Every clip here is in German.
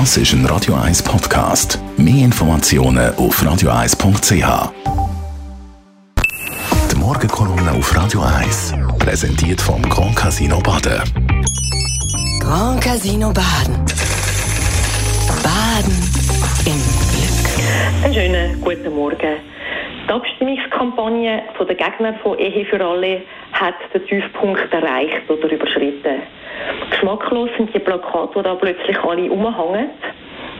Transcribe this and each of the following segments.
Das ist ein Radio 1 Podcast. Mehr Informationen auf radio1.ch. Die Morgenkolumne auf Radio 1 präsentiert vom Grand Casino Baden. Grand Casino Baden. Baden im Glück. Einen schönen guten Morgen. Die Abstimmungskampagne der Gegner von Ehe für alle hat den Tiefpunkt erreicht oder überschritten. Geschmacklos sind die Plakate, die da plötzlich alle umhängen.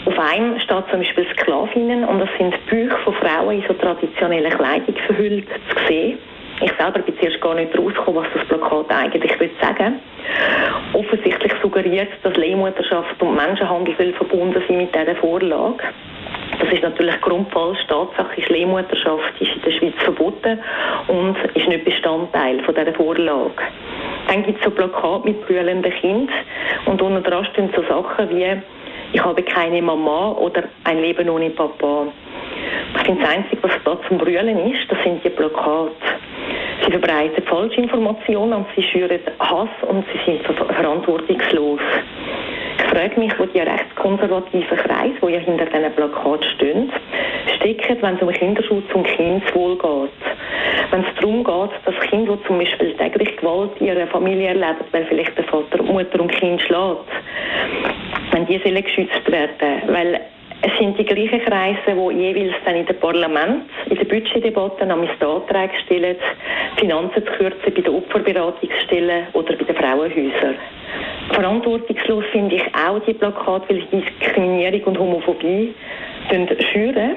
Auf einem steht zum Beispiel Sklavinnen und das sind Bücher von Frauen in so traditionellen Kleidung verhüllt zu sehen. Ich selber bin zuerst gar nicht rausgekommen, was das Plakat eigentlich will sagen Offensichtlich suggeriert, dass Leihmutterschaft und Menschenhandel verbunden sind mit dieser Vorlage. Das ist natürlich grundfalsch. Tatsache ist Leihmutterschaft ist in der Schweiz verboten und ist nicht Bestandteil von dieser Vorlage. Dann gibt es so Plakate mit brüllenden Kind und unter dran stehen so Sachen wie ich habe keine Mama oder ein Leben ohne Papa. Ich finde, das Einzige, was da zum Brüllen ist, das sind die Plakate. Sie verbreiten Falschinformationen und sie schüren Hass und sie sind verantwortungslos. Ich frage mich, wo die rechtskonservativen Kreise, die ja hinter diesen Plakaten stehen, stecken, wenn es um Kinderschutz und Kindeswohl geht. Wenn es darum geht, dass Kinder, die zum Beispiel täglich Gewalt in ihrer Familie erleben, weil vielleicht der Vater, Mutter und Kind schlägt, wenn die sollen geschützt werden. Weil es sind die gleichen Kreise, die jeweils dann in den Parlament, in den Budgetdebatten am Anträge stellen, Finanzen zu kürzen bei den Opferberatungsstellen oder bei den Frauenhäusern. Verantwortungslos finde ich auch die Plakate, weil Diskriminierung und Homophobie schüren.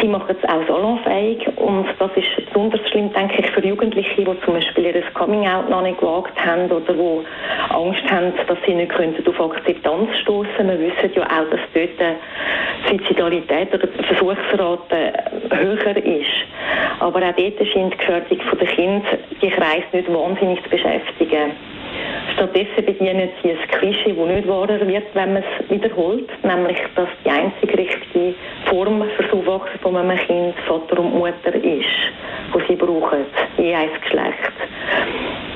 Sie machen es auch salonfähig und das ist besonders schlimm, denke ich, für Jugendliche, die zum Beispiel ihr Coming-out noch nicht gewagt haben oder die Angst haben, dass sie nicht auf Akzeptanz stoßen. Wir wissen ja auch, dass dort die Suizidalität oder die Versuchsrate höher ist. Aber auch dort scheint die Gefährdung der Kinder die Kreise nicht wahnsinnig zu beschäftigen. Stattdessen bedienen sie ein Klischee, das nicht wahrer wird, wenn man es wiederholt, nämlich, dass die einzige richtige Form für Aufwachsen von einem Kind Vater und Mutter ist, die sie brauchen, je ein Geschlecht.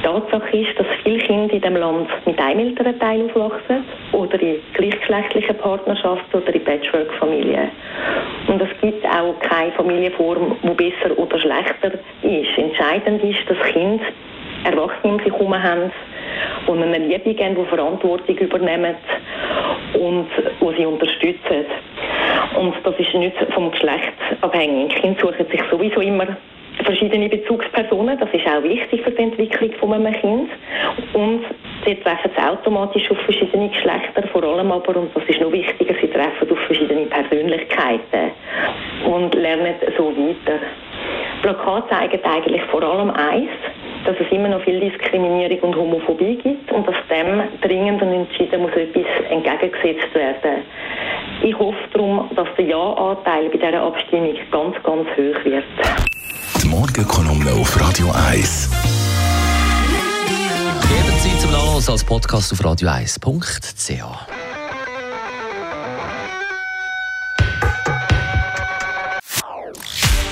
Tatsache ist, dass viele Kinder in diesem Land mit einem Elternteil aufwachsen oder in gleichgeschlechtlichen Partnerschaften oder in Patchwork-Familien. Und es gibt auch keine Familienform, die besser oder schlechter ist. Entscheidend ist, dass Kinder Erwachsene um sich herum haben, die eine Liebe geben, die Verantwortung übernehmen und die sie unterstützen. Und das ist nicht vom Geschlecht abhängig. Kinder suchen sich sowieso immer verschiedene Bezugspersonen. Das ist auch wichtig für die Entwicklung von einem Kind. Und sie treffen sie automatisch auf verschiedene Geschlechter, vor allem aber, und das ist noch wichtiger, sie treffen auf verschiedene Persönlichkeiten und lernen so weiter. Plakate zeigen eigentlich vor allem eins, dass es immer noch viel Diskriminierung und Homophobie gibt und dass dem dringend und entschieden muss etwas entgegengesetzt werden. Ich hoffe darum, dass der Ja-Anteil bei dieser Abstimmung ganz, ganz hoch wird. Die Morgenkolumne auf Radio 1. Jederzeit zum Nachlassen als Podcast auf radio1.ch.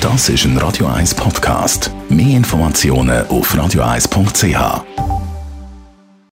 Das ist ein Radio 1 Podcast. Mehr Informationen auf radio1.ch.